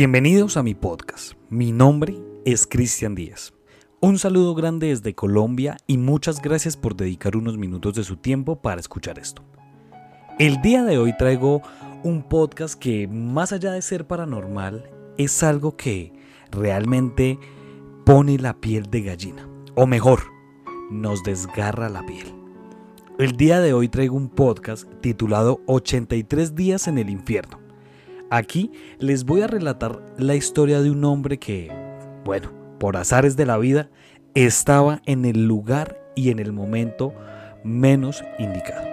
Bienvenidos a mi podcast. Mi nombre es Cristian Díaz. Un saludo grande desde Colombia y muchas gracias por dedicar unos minutos de su tiempo para escuchar esto. El día de hoy traigo un podcast que más allá de ser paranormal es algo que realmente pone la piel de gallina. O mejor, nos desgarra la piel. El día de hoy traigo un podcast titulado 83 días en el infierno Aquí les voy a relatar la historia de un hombre que, bueno, por azares de la vida, estaba en el lugar y en el momento menos indicado.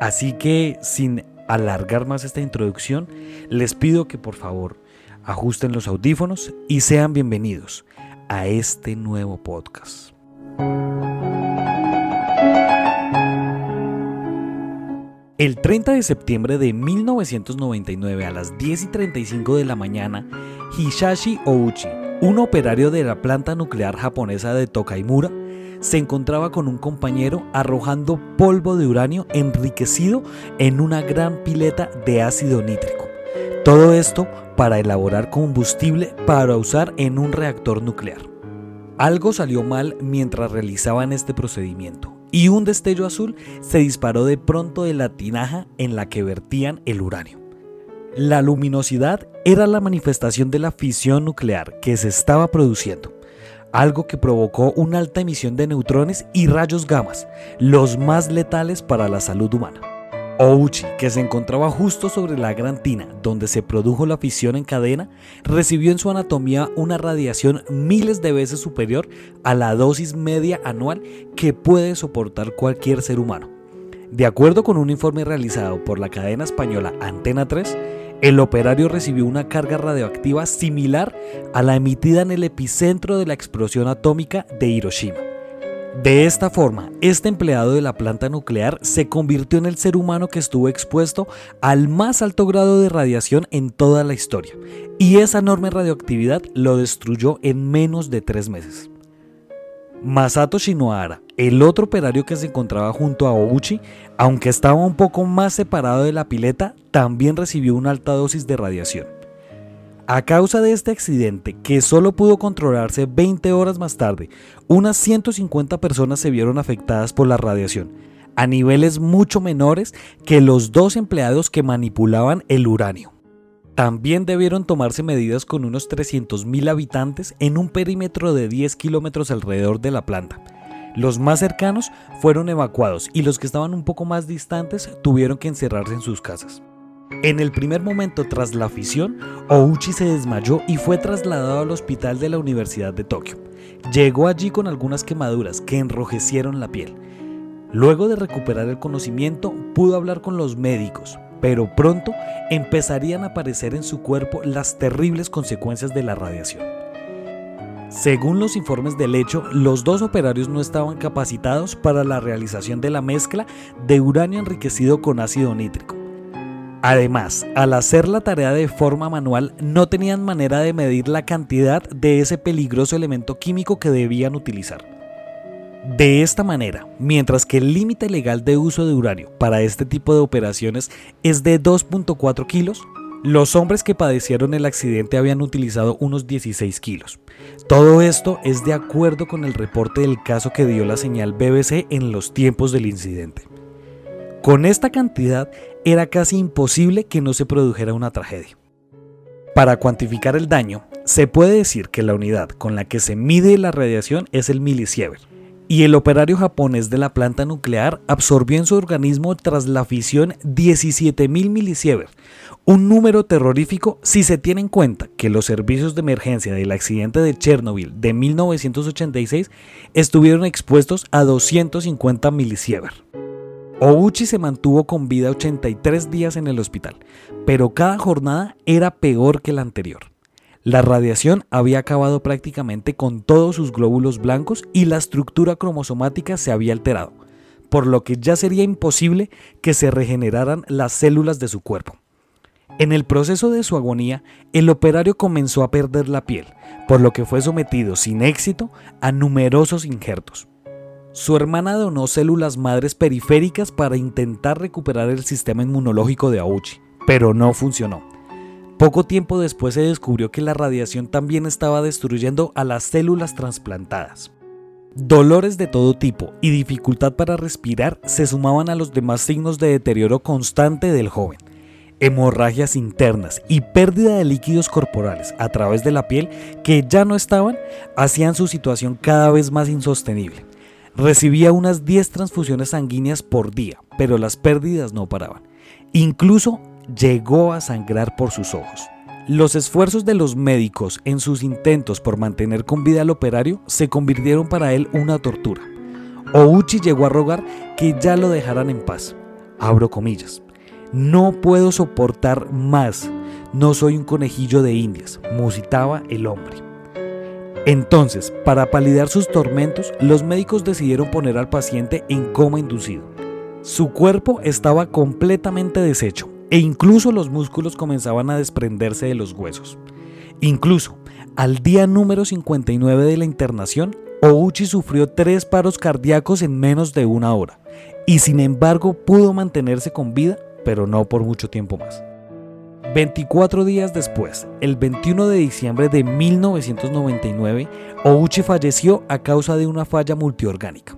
Así que, sin alargar más esta introducción, les pido que por favor ajusten los audífonos y sean bienvenidos a este nuevo podcast. El 30 de septiembre de 1999 a las 10 y 35 de la mañana, Hishashi Ouchi, un operario de la planta nuclear japonesa de Tokaimura, se encontraba con un compañero arrojando polvo de uranio enriquecido en una gran pileta de ácido nítrico. Todo esto para elaborar combustible para usar en un reactor nuclear. Algo salió mal mientras realizaban este procedimiento y un destello azul se disparó de pronto de la tinaja en la que vertían el uranio. La luminosidad era la manifestación de la fisión nuclear que se estaba produciendo, algo que provocó una alta emisión de neutrones y rayos gamas, los más letales para la salud humana. Ouchi, que se encontraba justo sobre la gran tina donde se produjo la fisión en cadena, recibió en su anatomía una radiación miles de veces superior a la dosis media anual que puede soportar cualquier ser humano. De acuerdo con un informe realizado por la cadena española Antena 3, el operario recibió una carga radioactiva similar a la emitida en el epicentro de la explosión atómica de Hiroshima. De esta forma, este empleado de la planta nuclear se convirtió en el ser humano que estuvo expuesto al más alto grado de radiación en toda la historia, y esa enorme radioactividad lo destruyó en menos de tres meses. Masato Shinohara, el otro operario que se encontraba junto a Ouchi, aunque estaba un poco más separado de la pileta, también recibió una alta dosis de radiación. A causa de este accidente, que solo pudo controlarse 20 horas más tarde, unas 150 personas se vieron afectadas por la radiación, a niveles mucho menores que los dos empleados que manipulaban el uranio. También debieron tomarse medidas con unos 300.000 habitantes en un perímetro de 10 kilómetros alrededor de la planta. Los más cercanos fueron evacuados y los que estaban un poco más distantes tuvieron que encerrarse en sus casas. En el primer momento tras la fisión, Ouchi se desmayó y fue trasladado al hospital de la Universidad de Tokio. Llegó allí con algunas quemaduras que enrojecieron la piel. Luego de recuperar el conocimiento, pudo hablar con los médicos, pero pronto empezarían a aparecer en su cuerpo las terribles consecuencias de la radiación. Según los informes del hecho, los dos operarios no estaban capacitados para la realización de la mezcla de uranio enriquecido con ácido nítrico Además, al hacer la tarea de forma manual, no tenían manera de medir la cantidad de ese peligroso elemento químico que debían utilizar. De esta manera, mientras que el límite legal de uso de uranio para este tipo de operaciones es de 2.4 kilos, los hombres que padecieron el accidente habían utilizado unos 16 kilos. Todo esto es de acuerdo con el reporte del caso que dio la señal BBC en los tiempos del incidente. Con esta cantidad era casi imposible que no se produjera una tragedia. Para cuantificar el daño, se puede decir que la unidad con la que se mide la radiación es el milisievert, y el operario japonés de la planta nuclear absorbió en su organismo tras la fisión 17.000 milisievert, un número terrorífico si se tiene en cuenta que los servicios de emergencia del accidente de Chernobyl de 1986 estuvieron expuestos a 250 milisievert. Ouchi se mantuvo con vida 83 días en el hospital, pero cada jornada era peor que la anterior. La radiación había acabado prácticamente con todos sus glóbulos blancos y la estructura cromosomática se había alterado, por lo que ya sería imposible que se regeneraran las células de su cuerpo. En el proceso de su agonía, el operario comenzó a perder la piel, por lo que fue sometido sin éxito a numerosos injertos. Su hermana donó células madres periféricas para intentar recuperar el sistema inmunológico de Auchi, pero no funcionó. Poco tiempo después se descubrió que la radiación también estaba destruyendo a las células trasplantadas. Dolores de todo tipo y dificultad para respirar se sumaban a los demás signos de deterioro constante del joven. Hemorragias internas y pérdida de líquidos corporales a través de la piel que ya no estaban hacían su situación cada vez más insostenible. Recibía unas 10 transfusiones sanguíneas por día, pero las pérdidas no paraban. Incluso llegó a sangrar por sus ojos. Los esfuerzos de los médicos en sus intentos por mantener con vida al operario se convirtieron para él una tortura. Ouchi llegó a rogar que ya lo dejaran en paz. Abro comillas. No puedo soportar más. No soy un conejillo de indias, musitaba el hombre. Entonces, para palidar sus tormentos, los médicos decidieron poner al paciente en coma inducido. Su cuerpo estaba completamente deshecho e incluso los músculos comenzaban a desprenderse de los huesos. Incluso, al día número 59 de la internación, Ouchi sufrió tres paros cardíacos en menos de una hora, y sin embargo pudo mantenerse con vida, pero no por mucho tiempo más. 24 días después, el 21 de diciembre de 1999, Ouchi falleció a causa de una falla multiorgánica.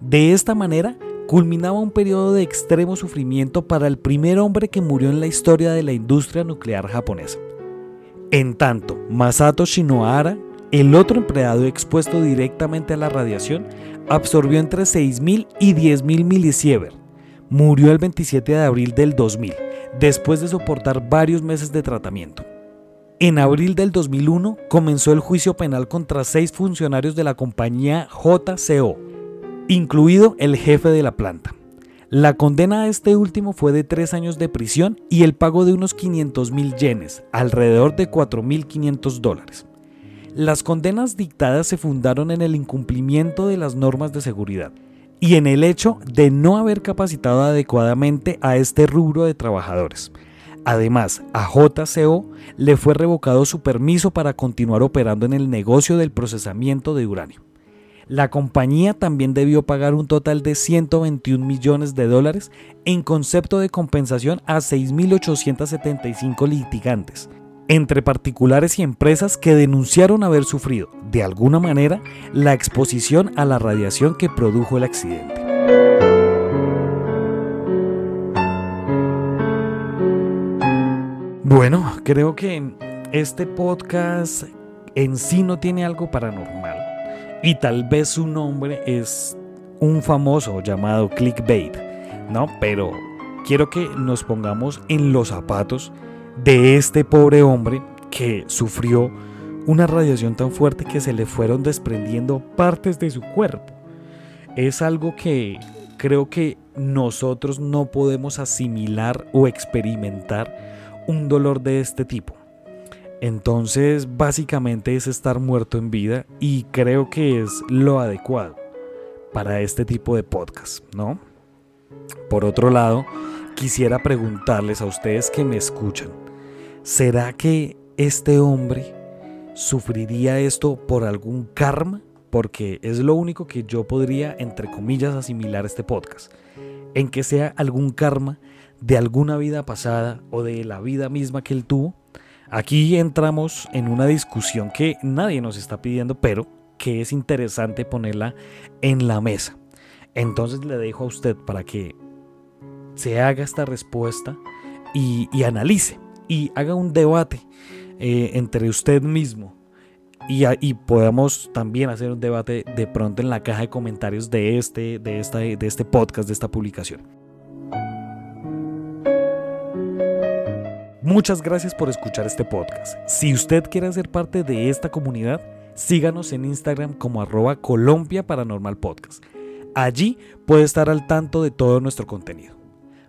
De esta manera, culminaba un periodo de extremo sufrimiento para el primer hombre que murió en la historia de la industria nuclear japonesa. En tanto, Masato Shinohara, el otro empleado expuesto directamente a la radiación, absorbió entre 6.000 y 10.000 milisievert. Murió el 27 de abril del 2000, después de soportar varios meses de tratamiento. En abril del 2001 comenzó el juicio penal contra seis funcionarios de la compañía JCO, incluido el jefe de la planta. La condena a este último fue de tres años de prisión y el pago de unos 500 mil yenes, alrededor de 4.500 dólares. Las condenas dictadas se fundaron en el incumplimiento de las normas de seguridad y en el hecho de no haber capacitado adecuadamente a este rubro de trabajadores. Además, a JCO le fue revocado su permiso para continuar operando en el negocio del procesamiento de uranio. La compañía también debió pagar un total de 121 millones de dólares en concepto de compensación a 6.875 litigantes, entre particulares y empresas que denunciaron haber sufrido, de alguna manera, la exposición a la radiación que produjo el accidente. Bueno, creo que este podcast en sí no tiene algo paranormal y tal vez su nombre es un famoso llamado clickbait, ¿no? Pero quiero que nos pongamos en los zapatos de este pobre hombre que sufrió una radiación tan fuerte que se le fueron desprendiendo partes de su cuerpo. Es algo que creo que nosotros no podemos asimilar o experimentar un dolor de este tipo. Entonces, básicamente es estar muerto en vida y creo que es lo adecuado para este tipo de podcast, ¿no? Por otro lado, quisiera preguntarles a ustedes que me escuchan, ¿será que este hombre sufriría esto por algún karma? Porque es lo único que yo podría, entre comillas, asimilar este podcast. En que sea algún karma de alguna vida pasada o de la vida misma que él tuvo Aquí entramos en una discusión que nadie nos está pidiendo, pero que es interesante ponerla en la mesa. Entonces le dejo a usted para que se haga esta respuesta y, analice y haga un debate eh, entre usted mismo y, y, podamos también hacer un debate de pronto en la caja de comentarios de este, de, esta, de este podcast, de esta publicación. Muchas gracias por escuchar este podcast. Si usted quiere ser parte de esta comunidad, síganos en Instagram como arroba Colombia Paranormal Podcast. Allí puede estar al tanto de todo nuestro contenido.